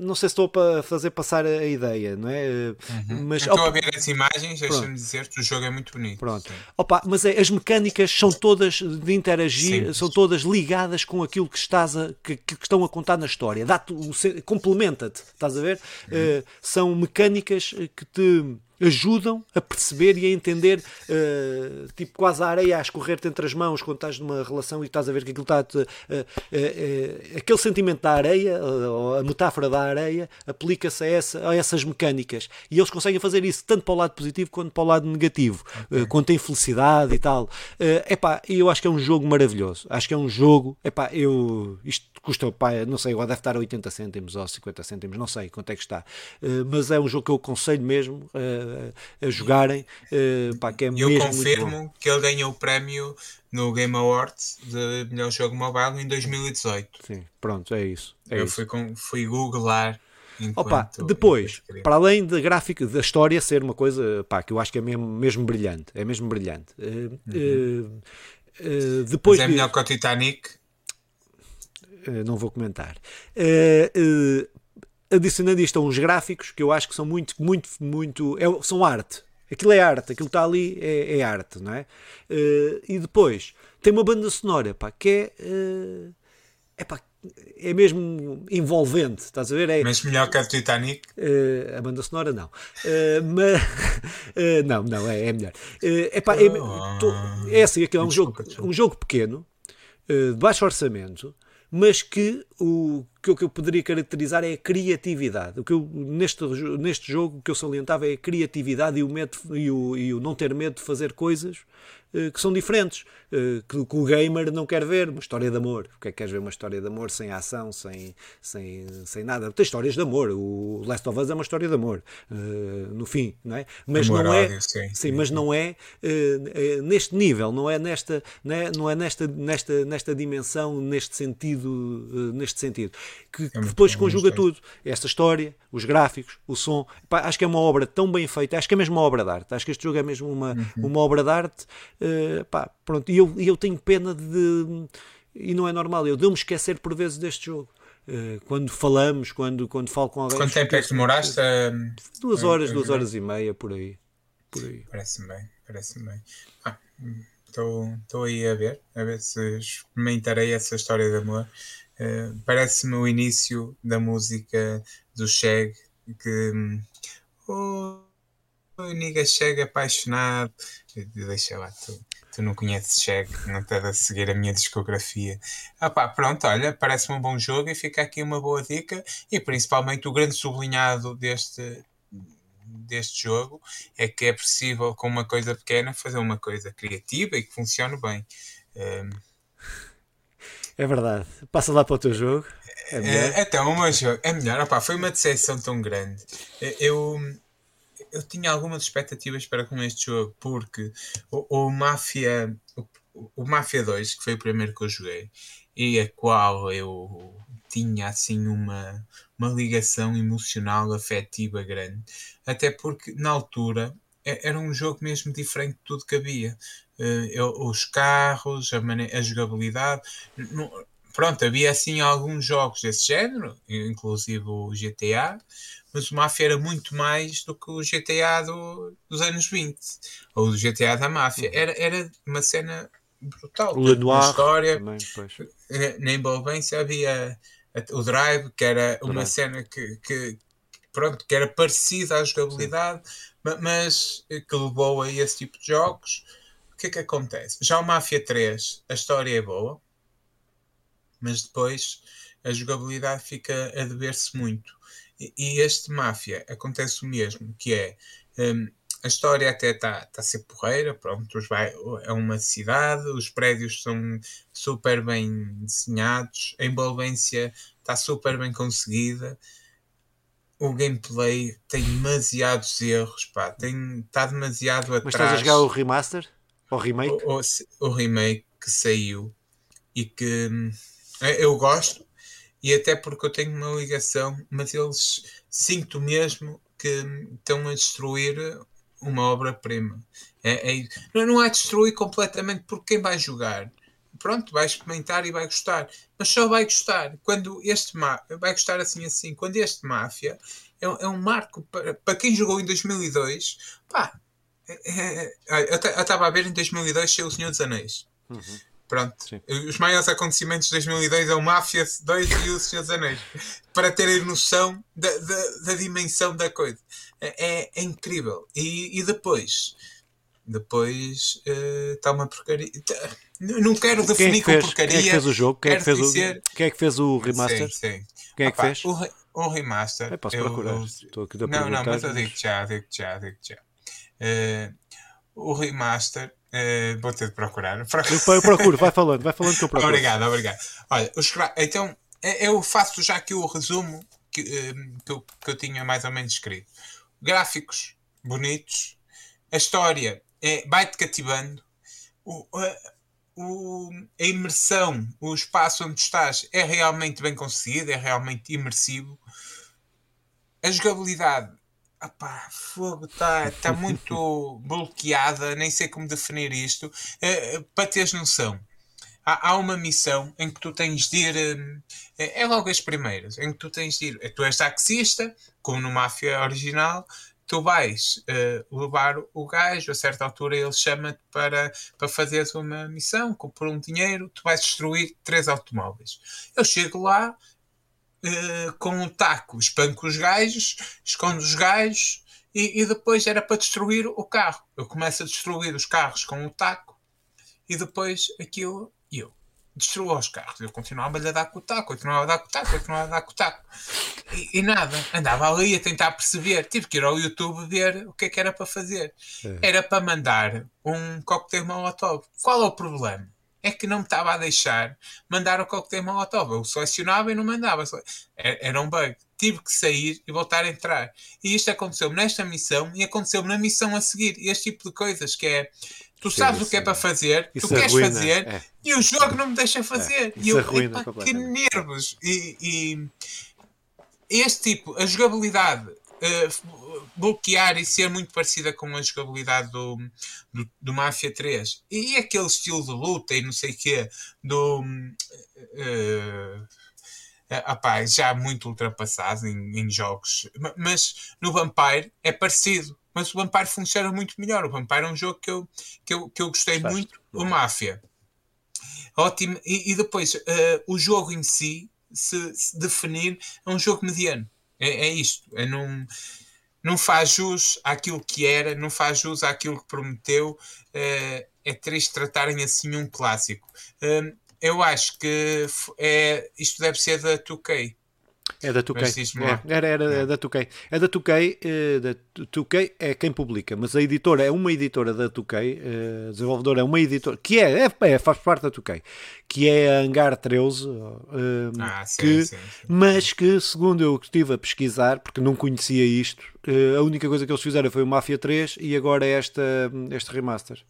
não sei se estou para fazer passar a, a ideia, não é? Uhum. Mas, estou opa, a ver as imagens, deixa-me dizer que o jogo é muito bonito. Pronto. Opa, mas é, as mecânicas são todas de interagir, Sim. são todas ligadas com aquilo que estás a, que, que estão a contar na história. Complementa-te, estás a ver? Uh, são mecânicas que te ajudam a perceber e a entender, uh, tipo quase a areia a escorrer-te entre as mãos quando estás numa relação e estás a ver que aquilo está. Uh, uh, aquele sentimento da areia, ou a metáfora da areia, aplica-se a, essa, a essas mecânicas. E eles conseguem fazer isso tanto para o lado positivo quanto para o lado negativo, okay. quando tem felicidade e tal. Uh, epá, eu acho que é um jogo maravilhoso. Acho que é um jogo. Epá, eu, isto custa, pá, não sei, deve estar a 80 cêntimos ou 50 cêntimos, não sei quanto é que está. Mas é um jogo que eu aconselho mesmo uh, a jogarem. Uh, pá, que é eu confirmo que ele ganhou o prémio no Game Awards de melhor jogo mobile em 2018. Sim, pronto, é isso. É eu isso. Fui, com, fui googlar. Opa, depois, para além da gráfica, da história ser uma coisa pá, que eu acho que é mesmo, mesmo brilhante, é mesmo brilhante. Uhum. depois Mas é melhor que o Titanic? Eh, não vou comentar. Uh, uh, adicionando isto a uns gráficos que eu acho que são muito, muito, muito. É, são arte. Aquilo é arte, aquilo que está ali é, é arte, não é? Uh, e depois tem uma banda sonora pá, que é. Uh, é, pá, é mesmo envolvente, estás a ver? É, mas melhor que a Titanic? Uh, a banda sonora não. mas, *laughs* não, não, é, é melhor. é, pá, é, tô, é assim, aquilo é um, jogo, um jogo pequeno, de baixo orçamento mas que o que, eu poderia caracterizar é a criatividade. O que eu, neste, neste jogo, o que eu salientava é a criatividade e o, medo, e o, e o não ter medo de fazer coisas que são diferentes, uh, que, que, o gamer não quer ver. Uma história de amor. O que é que queres ver uma história de amor sem ação, sem, sem, sem nada? Tem histórias de amor. O Last of Us é uma história de amor, uh, no fim, não é? Mas amor não é, ódio, sim, sim, mas não é neste nível, não é nesta, não é, não é nesta, nesta, nesta dimensão, neste sentido, neste sentido que, é que depois conjuga tudo. Esta história, os gráficos, o som. Pá, acho que é uma obra tão bem feita, acho que é mesmo uma obra de arte. Acho que este jogo é mesmo uma, uhum. uma obra de arte. Uh, pá, pronto. E eu, eu tenho pena de. E não é normal, eu devo-me esquecer por vezes deste jogo. Uh, quando falamos, quando, quando falo com alguém. Quanto tempo é que demoraste? Duas horas, duas horas e meia, por aí. Por aí. Parece-me bem, parece-me bem. Ah, estou aí a ver, a ver se experimentarei essa história de amor. Eh, parece-me o início da música do Cheg que oh, o Niga Cheg apaixonado deixa lá tu, tu não conheces Cheg não estás a seguir a minha discografia ah pá, pronto, olha, parece-me um bom jogo e fica aqui uma boa dica e principalmente o grande sublinhado deste deste jogo é que é possível com uma coisa pequena fazer uma coisa criativa e que funcione bem um, é verdade. Passa lá para o teu jogo. É melhor. É, então, o meu jogo é melhor. Opa, foi uma decepção tão grande. Eu, eu tinha algumas expectativas para com este jogo, porque o, o Mafia, o, o Mafia 2, que foi o primeiro que eu joguei, e a qual eu tinha assim uma, uma ligação emocional, afetiva grande. Até porque na altura era um jogo mesmo diferente de tudo que havia. Uh, os carros, a, a jogabilidade. No, pronto, havia assim alguns jogos desse género, inclusive o GTA, mas o Mafia era muito mais do que o GTA do, dos anos 20, ou o GTA da Máfia. Era, era uma cena brutal. O Lenoir, história. Também, eh, na envolvência havia o Drive, que era uma Drive. cena que, que, pronto, que era parecida à jogabilidade, mas que levou a esse tipo de jogos. O que é que acontece? Já o Mafia 3, a história é boa, mas depois a jogabilidade fica a dever-se muito. E, e, este Mafia acontece o mesmo, que é um, a história até está tá a ser porreira, pronto, vai, é uma cidade, os prédios são super bem desenhados, a envolvência está super bem conseguida, o gameplay tem demasiados erros, pá, tem, está demasiado atrás. Mas estás a jogar o remaster? Ou remake? O, o, o, remake que saiu e que hum, eu gosto, e até porque eu tenho uma ligação, mas eles sinto mesmo que estão a destruir uma obra-prima. É, é, não é destruir completamente porque quem vai jogar pronto, vai experimentar e vai gostar. Mas só vai gostar quando este vai gostar assim assim, quando este Máfia é, é um marco para, para quem jogou em 2002, pá, é, é, eu estava a ver em 2002 ser o Senhor dos Anéis. Uhum. Pronto. Sim. Os maiores acontecimentos de 2002 é o Máfia 2 e o Senhor dos Anéis. Para terem noção da, da, da dimensão da coisa. É, é, é incrível. E, e, depois. Depois está uh, uma porcaria. Tá, não quero definir quem é com porcaria. Quem é que fez o jogo? Quem é que fez, dizer... o, quem é que fez o remaster? Sim, sim. Quem é que fez? O, o remaster. Eu posso procurar. Eu, Estou aqui a não, não, mas eu digo já, digo já, digo já. Uh, o remaster Uh, vou ter de procurar. Eu procuro, vai falando, vai falando que eu procuro. obrigado, obrigado. Olha, os, então eu faço já aqui o resumo que, uh, que, eu, que eu tinha mais ou menos escrito. Gráficos bonitos, a história é, vai-te cativando, o, a, o, a imersão, o espaço onde estás é realmente bem conseguido, é realmente imersivo. A jogabilidade Opá, fogo está tá muito *laughs* bloqueada, nem sei como definir isto. É, para teres noção, há, há, uma missão em que tu tens de ir. É, é, logo as primeiras, em que tu tens de ir. Tu és taxista, como no Máfia original, tu vais uh, levar o gajo, a certa altura ele chama-te para, para fazeres uma missão, por um dinheiro, tu vais destruir três automóveis. Eu chego lá, uh, com um taco, espanco os gajos, escondo os gajos e, e, depois era para destruir o carro. Eu começo a destruir os carros com o taco e depois aquilo eu destruo os carros. Eu continuava a dar com o taco, continuava a dar com o taco, continuava a dar com o taco. E, e, nada, andava ali a tentar perceber. Tive que ir ao YouTube ver o que é que era para fazer. É. Era para mandar um coquetel molotov. Qual é o problema? É que não me estava a deixar mandar o coquetel molotov. Eu selecionava e não mandava. Era um bug. Tive que sair e voltar a entrar. E isto aconteceu nesta missão e aconteceu na missão a seguir. Este tipo de coisas que é. Tu sabes o que é para fazer, tu queres arruina, fazer é. e o jogo não me deixa fazer. É, e eu, epa, que nervos! E, e este tipo, a jogabilidade uh, bloquear e ser muito parecida com a jogabilidade do, do, do Mafia 3 e, aquele estilo de luta e não sei o quê do uh, já muito ultrapassado em, em, jogos. Mas no Vampire é parecido mas o Vampire funciona muito melhor. O Vampire é um jogo que eu, que eu, que eu gostei muito o Mafia. Ótimo. E, e depois uh, o jogo em si se, se definir é um jogo mediano. É, é isto. É não, não faz jus àquilo que era, não faz jus àquilo que prometeu. É, é triste tratarem assim um clássico. Hum, eu acho que é, isto deve ser da 2K. É da 2K. É, era, era é. da 2K. É da 2K, uh, da 2K é quem publica, mas a editora é uma editora da 2K, uh, desenvolvedora é uma editora, que é, é, é, faz parte da 2K, que é a Hangar 13, uh, ah, sim, que, sim, sim. mas que, segundo eu estive a pesquisar, porque não conhecia isto, a única coisa que eles fizeram foi o Mafia 3 e agora é esta, este remaster.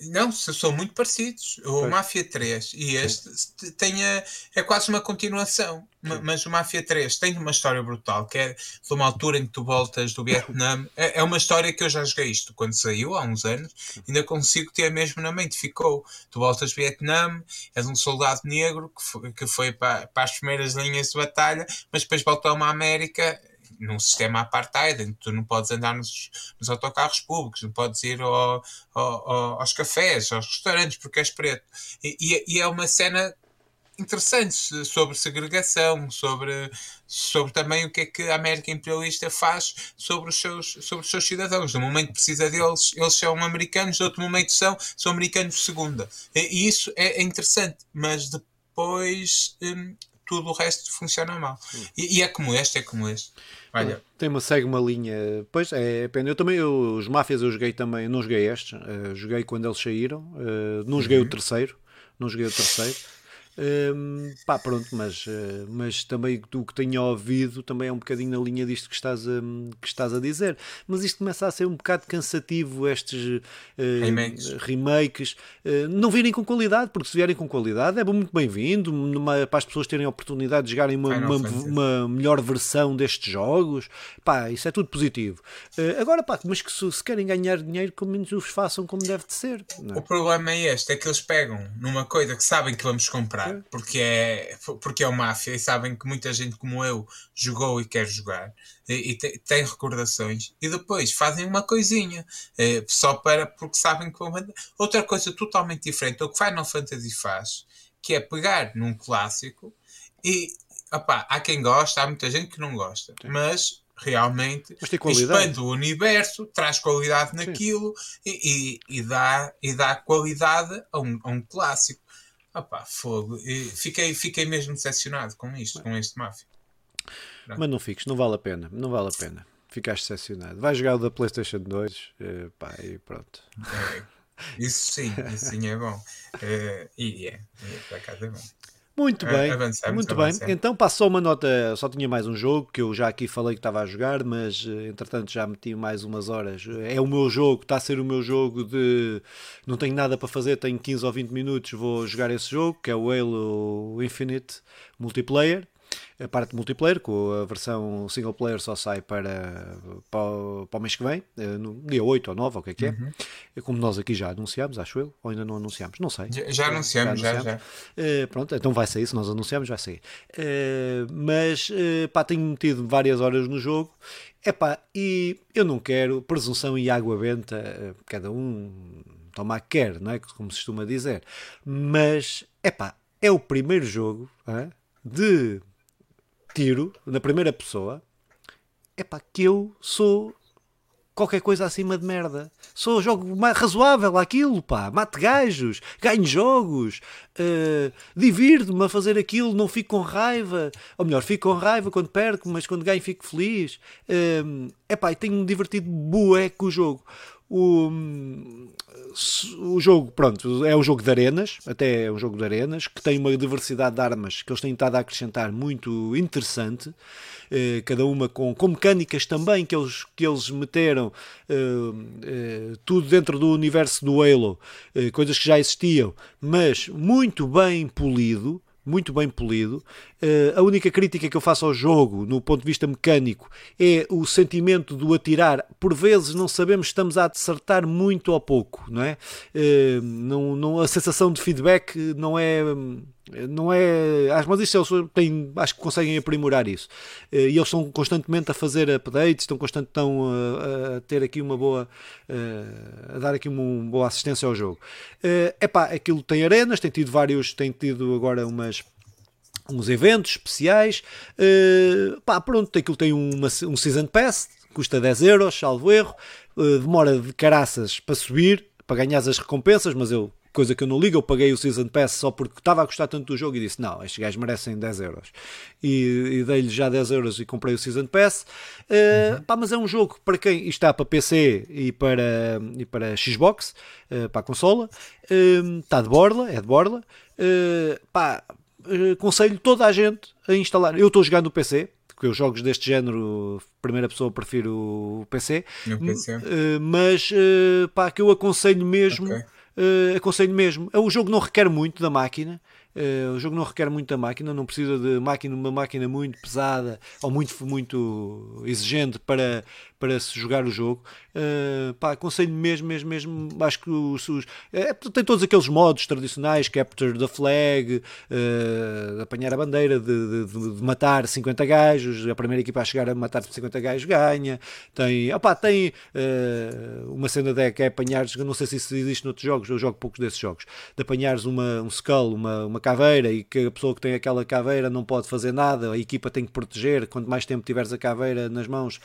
Não, são muito parecidos. O Foi. Mafia 3 e este tem a, é quase uma continuação. Sim. Mas o Mafia 3 tem uma história brutal, que é de uma altura em que tu voltas do Vietnã. É, é uma história que eu já joguei isto quando saiu, há uns anos, ainda consigo ter mesmo na mente. Ficou. Tu voltas do Vietnã, és um soldado negro que foi, que foi para, para as primeiras linhas de batalha, mas depois voltou a uma América num sistema apartheid, em que tu não podes andar nos, nos autocarros públicos, não podes ir ao, ao, aos cafés, aos restaurantes, porque és preto. E, e, é uma cena interessante sobre segregação, sobre, sobre também o que é que a América imperialista faz sobre os seus, sobre os seus cidadãos. No momento que precisa deles, eles são americanos, no outro momento são, são americanos de segunda. E, isso é, é interessante, mas depois hum, tudo o resto funciona mal. E, e, é como este, é como este. Olha. Tem uma, segue uma linha. Pois é, pena. Eu também, eu, os Máfias eu joguei também, não joguei estes, uh, joguei quando eles saíram, uh, não joguei uhum. o terceiro, não joguei o terceiro. Um, pá, pronto, mas, uh, mas também do que tenho ouvido também é um bocadinho na linha disto que estás a, que estás a dizer. Mas isto começa a ser um bocado cansativo, estes uh, remakes, remakes uh, não virem com qualidade, porque se vierem com qualidade é muito bem-vindo para as pessoas terem a oportunidade de jogarem uma, uma, uma, melhor versão destes jogos. Pá, isso é tudo positivo. agora, pá, mas que se, se, querem ganhar dinheiro, como menos os façam como deve de ser. É? O problema é este: é que eles pegam numa coisa que sabem que vamos comprar Pá, porque, é, porque é o Máfia e sabem que muita gente como eu jogou e quer jogar e, e te, tem recordações e depois fazem uma coisinha é, só para porque sabem que vão outra coisa totalmente diferente o que Final Fantasy faz que é pegar num clássico e opá, há quem gosta, há muita gente que não gosta, Sim. mas realmente mas expande o universo, traz qualidade naquilo e, e, e, dá, e dá qualidade a um, a um clássico. Opá, fogo. E fiquei, fiquei mesmo decepcionado com isto, com este Mafia. Mas não fiques, não vale a pena, não vale a pena. Ficaste decepcionado. Vai jogar o da PlayStation 2 eh, pá, e pronto. É, isso sim, isso sim é bom. É, e é, é, para cá é bom. Muito bem, avançamos, muito avançamos. bem. Então passou uma nota, só tinha mais um jogo que eu já aqui falei que estava a jogar, mas eh, entretanto já meti mais umas horas. É o meu jogo, está a ser o meu jogo de não tenho nada para fazer, tenho 15 ou 20 minutos, vou jogar esse jogo, que é o Halo Infinite Multiplayer a parte multiplayer, com a versão single player só sai para, para, para o mês que vem, eh, no dia 8 ou 9, ou o que é que é, uhum. como nós aqui já anunciámos, acho eu, ou ainda não anunciámos, não sei. Já, já anunciamos, já, anunciamos. já, já. Uh, pronto, então vai sair, se nós anunciamos, vai sair. Uh, mas, uh, pá, tenho metido várias horas no jogo, epá, e eu não quero presunção e água benta, cada um toma que quer, não é? Como se costuma dizer. Mas, epá, é o primeiro jogo de tiro na primeira pessoa, é pá, que eu sou qualquer coisa acima de merda. Sou jogo razoável aquilo, pá. Mate gajos, ganho jogos, uh, divirto-me a fazer aquilo, não fico com raiva. Ou melhor, fico com raiva quando perco, mas quando ganho fico feliz. Uh, é pá, tenho-me divertido bué com o jogo. O, o jogo, pronto, é um jogo de arenas, até é um jogo de arenas, que tem uma diversidade de armas que eles têm estado a acrescentar muito interessante, eh, cada uma com, com mecânicas também que eles, que eles meteram, eh, eh, tudo dentro do universo do Halo, eh, coisas que já existiam, mas muito bem polido muito bem polido. Uh, a única crítica que eu faço ao jogo, no ponto de vista mecânico, é o sentimento do atirar. Por vezes não sabemos se estamos a acertar muito ou pouco, não é? Uh, não, não, a sensação de feedback não é não é. Mas isso eles têm, acho que conseguem aprimorar isso. Eh, e eles estão constantemente a fazer updates, estão constantemente a, a ter aqui uma boa. Eh, a dar aqui uma boa assistência ao jogo. É eh, pá, aquilo tem arenas, tem tido vários. tem tido agora umas uns eventos especiais. Uh, pá, pronto, aquilo tem uma, um Season Pass, custa 10 euros, salvo erro. Uh, demora de caraças para subir, para ganhar as recompensas, mas eu coisa que eu não ligo, eu paguei o Season Pass só porque estava a gostar tanto do jogo e disse, não, estes gajos merecem 10 euros. E, e dei-lhe já 10 euros e comprei o Season Pass. Uh, uhum. pá, mas é um jogo para quem está para PC e para, e para Xbox, uh, para a consola, uh, está de borla, é de borla. Uh, aconselho toda a gente a instalar. Eu estou jogando no PC, porque os jogos deste género, primeira pessoa, prefiro o PC. PC. mas pá, que eu aconselho mesmo. Okay aconselho mesmo. O jogo não requer muito da máquina. Uh, o jogo não requer muito da máquina, não precisa de máquina, uma máquina muito pesada ou muito, muito exigente para, para se jogar o jogo. Uh, pá, aconselho mesmo, mesmo, mesmo. Acho que os, os é, tem todos aqueles modos tradicionais: capture the flag, uh, apanhar a bandeira, de, de, de, matar 50 gajos. A primeira equipa a chegar a matar 50 gajos ganha. Tem, opa, tem uh, uma cena de que é apanhares. Não sei se isso existe noutros jogos, eu jogo poucos desses jogos. De apanhares uma, um skull, uma, uma caveira, e que a pessoa que tem aquela caveira não pode fazer nada, a equipa tem que proteger. Quanto mais tempo tiveres a caveira nas mãos,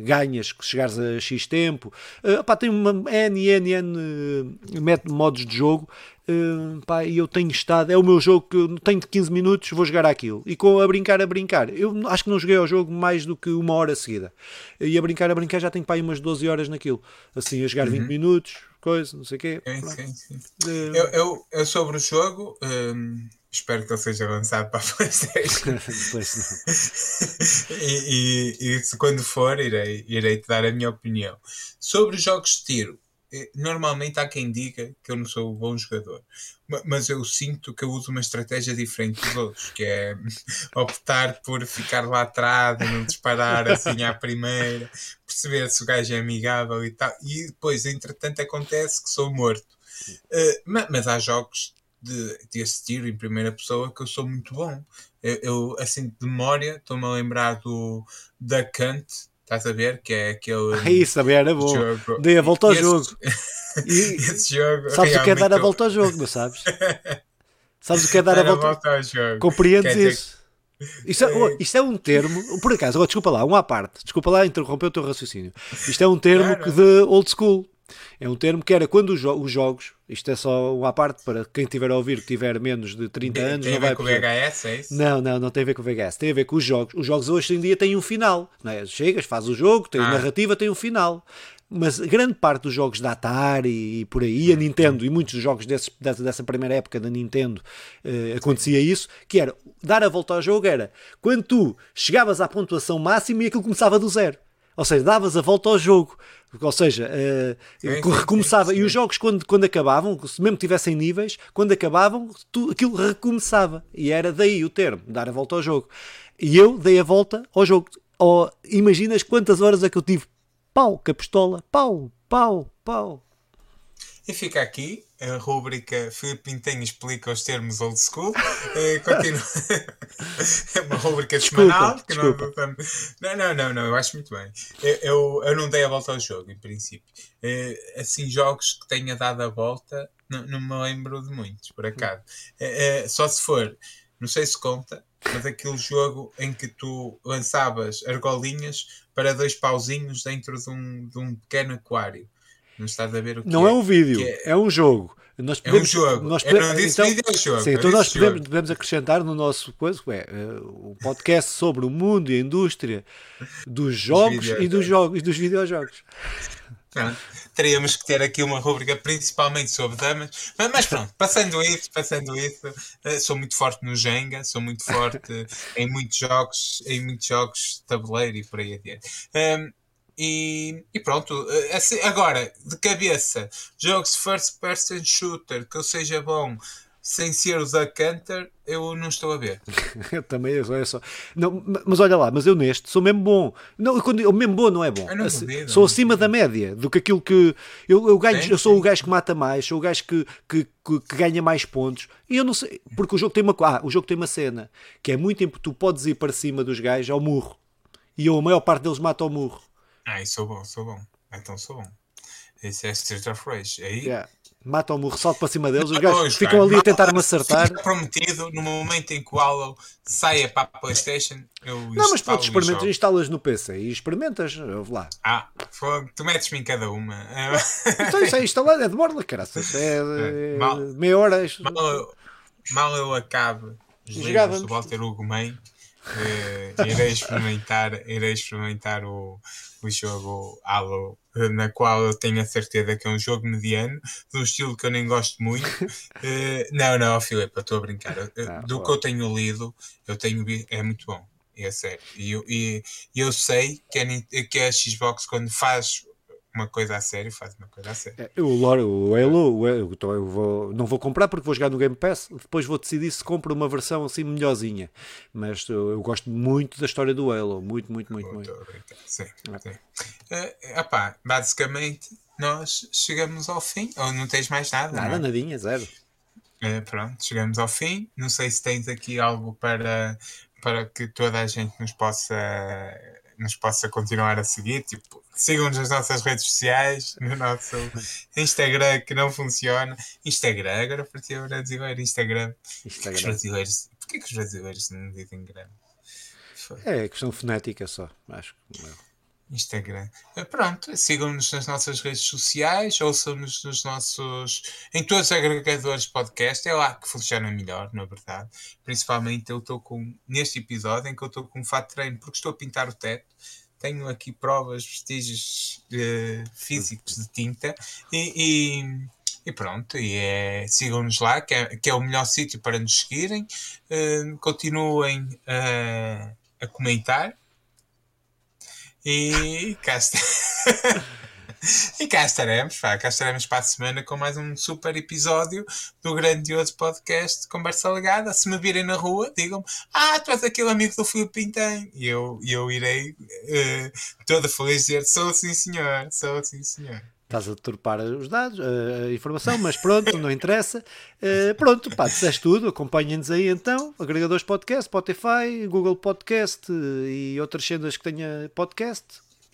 ganhas se chegares a X tempo. Uh, pá, tem uma N, N, N uh, modos de jogo. Uh, pá, e eu tenho estado, é o meu jogo que eu tenho de 15 minutos, vou jogar aquilo. E com a brincar, a brincar. Eu acho que não joguei ao jogo mais do que uma hora seguida. E a brincar, a brincar, já tenho pá, umas 12 horas naquilo. Assim, a jogar uhum. 20 minutos, coisa, não sei o quê. Sim, sim, sim. Uh, eu, eu, eu, sobre o jogo. Um Espero que ele seja lançado para a *laughs* PlayStation. *laughs* *laughs* e, e, e, se quando for, irei, irei te dar a minha opinião. Sobre jogos de tiro, normalmente há quem diga que eu não sou um bom jogador, mas eu sinto que eu uso uma estratégia diferente dos outros, que é *laughs* optar por ficar lá atrás, não disparar assim à primeira, perceber se o gajo é amigável e tal, e depois, entretanto, acontece que sou morto. Uh, mas, mas há jogos de, de assistir em primeira pessoa que eu sou muito bom. Eu, eu assim, de memória, estou-me a lembrar do da Kant, estás a ver? Que é aquele. Ah, isso também era bom. Jogo. Dei a volta ao esse, jogo. *laughs* E, esse jogo. Sabes o que é dar a volta ao jogo, não sabes? *laughs* sabes o que é dar, dar a volta, a volta ao jogo? Compreendes isso? Isto é, isto é, um termo, por acaso, agora desculpa lá, um à parte, desculpa lá interromper o teu raciocínio. Isto é um termo que de old school. É um termo que era quando os, jo os jogos, isto é só uma parte para quem tiver a ouvir que tiver menos de 30 anos. Tem a ver com o VHS, é isso? Não, não, não tem a ver com o VHS. Tem a ver com os jogos. Os jogos hoje em dia têm um final. Não é? Chegas, faz o jogo, tem ah. narrativa, tem um final. Mas grande parte dos jogos da Atari e por aí, a Nintendo, e muitos jogos desse, dessa primeira época da Nintendo, eh, acontecia isso, que era, dar a volta ao jogo era, quando tu chegavas à pontuação máxima e aquilo começava do zero. Ou seja, davas a volta ao jogo. Ou seja, uh, recomeçava. E os jogos, quando, quando acabavam, se mesmo tivessem níveis, quando acabavam, tu, aquilo recomeçava. E era daí o termo, dar a volta ao jogo. E eu dei a volta ao jogo. Oh, imaginas quantas horas é que eu tive? Pau, com a pistola. Pau, pau, pau. E fica aqui a rúbrica Filipe Pintenho explica os termos old school. É, continua. *laughs* é uma rúbrica semanal. Desculpa, não, não, não, não, eu acho muito bem. Eu, eu, não dei a volta ao jogo, em princípio. É, assim, jogos que tenha dado a volta, não, não me lembro de muitos, por acaso. É, só se for, não sei se conta, mas aquele jogo em que tu lançavas argolinhas para dois pauzinhos dentro de um, de um pequeno aquário. Não estás a ver o que Não é, é um vídeo, é... é... um jogo. Nós podemos, é um jogo. Nós podemos, não disse então, vídeo, é um jogo. Sim, então nós podemos, podemos, acrescentar no nosso coisa, é, um podcast sobre o mundo e a indústria dos jogos e dos jogos e dos videojogos. Pronto. Teríamos que ter aqui uma rubrica principalmente sobre damas, mas, mas pronto, passando isso, passando isso, uh, sou muito forte no Jenga, sou muito forte *laughs* em muitos jogos, em muitos jogos de tabuleiro e por aí adiante. Um, e, e, pronto, eh, assim, agora, de cabeça, jogos first person shooter que eu seja bom sem ser o Zack Canter, eu não estou a ver. *laughs* eu também, eu só. Não, mas olha lá, mas eu neste sou mesmo bom. Não, quando, eu mesmo bom não é bom. Não duvido, sou acima da média do que aquilo que. Eu, eu, ganho, eu sou o gajo que mata mais, sou o gajo que, que, que, que, ganha mais pontos. E eu não sei, porque o jogo tem uma, ah, o jogo tem uma cena que é muito. Tu podes ir para cima dos gajos ao murro. E eu, a maior parte deles mata ao murro. Ah, sou bom, sou bom. Então sou bom. Esse é Street of Rage. Aí. Yeah. Matam-me o ressalto para cima deles, os gajos ficam ali a tentar-me acertar. Fica prometido no momento em que o Hollow saia para a Playstation. Eu não, mas pronto, experimentas, instalas no PC e experimentas, lá. Ah, tu metes-me em cada uma. então isso é instalado, é de borda, caraças. É, é, mal, meia hora. Mal, mal eu acabe os livros do Walter Hugo May Uh, irei experimentar, irei experimentar o, o jogo Halo, na qual eu tenho a certeza que é um jogo mediano, de um estilo que eu nem gosto muito. Uh, *laughs* não, não, Filipe, eu estou a brincar. Ah, do que eu tenho lido, eu tenho é muito bom. É sério. E eu, e, eu sei que a, que a Xbox, quando faz uma coisa a sério, faz uma coisa a sério. É, o Lore, o Halo, o Halo então eu vou, não vou comprar porque vou jogar no Game Pass, depois vou decidir se compro uma versão assim melhorzinha. Mas eu, eu gosto muito da história do Halo, muito, muito, muito, muito. Sim, é. sim. Uh, opá, basicamente nós chegamos ao fim, ou não tens mais nada? Nada, não? É? nadinha, zero. Uh, pronto, chegamos ao fim. Não sei se tens aqui algo para, para que toda a gente nos possa nos possa continuar a seguir. Tipo, sigam-nos nas nossas redes sociais, no nosso Instagram que não funciona. Instagram, agora para ti é brasileiro, Instagram. Instagram. Os brasileiros, porquê que os brasileiros não dizem grande? É questão fonética só, acho que não. Instagram. Eh, pronto, sigam-nos nas nossas redes sociais, ouçam-nos nos nossos. em todos os agregadores de podcast, é lá que funciona melhor, na verdade. Principalmente eu estou com. neste episódio em que eu estou com um fato de treino, porque estou a pintar o teto. Tenho aqui provas, vestígios uh, físicos de tinta e, e, e pronto, e é, sigam-nos lá, que é, que é o melhor sítio para nos seguirem. Uh, continuem uh, a comentar e cá, está... *laughs* e cá estaremos, pá, cá estaremos para a semana com mais um super episódio do grandioso podcast Conversa Legada. Se me virem na rua, digam-me: Ah, tu és aquele amigo do Filipe Pintem. E eu, eu irei uh, todo feliz dizer: Sou sim, senhor, sou sim, senhor. Estás a deturpar os dados, a informação, mas pronto, não interessa. Uh, pronto, pá, disseste tudo, acompanhem-nos aí então, agregadores podcast, Spotify, Google Podcast e outras cenas que tenha podcast,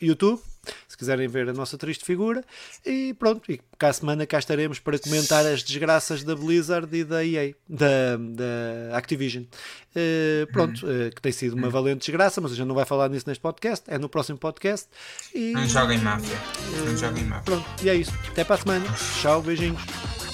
YouTube se quiserem ver a nossa triste figura. E pronto, e cá a semana cá estaremos para comentar as desgraças da Blizzard e da EA, da, da Activision. Uh, pronto, uh, que tem sido uma valente desgraça, mas a gente não vai falar nisso neste podcast, é no próximo podcast. E, não joguem máfia. Não joguem máfia. Pronto, e é isso. Até para a semana. Tchau, beijinhos.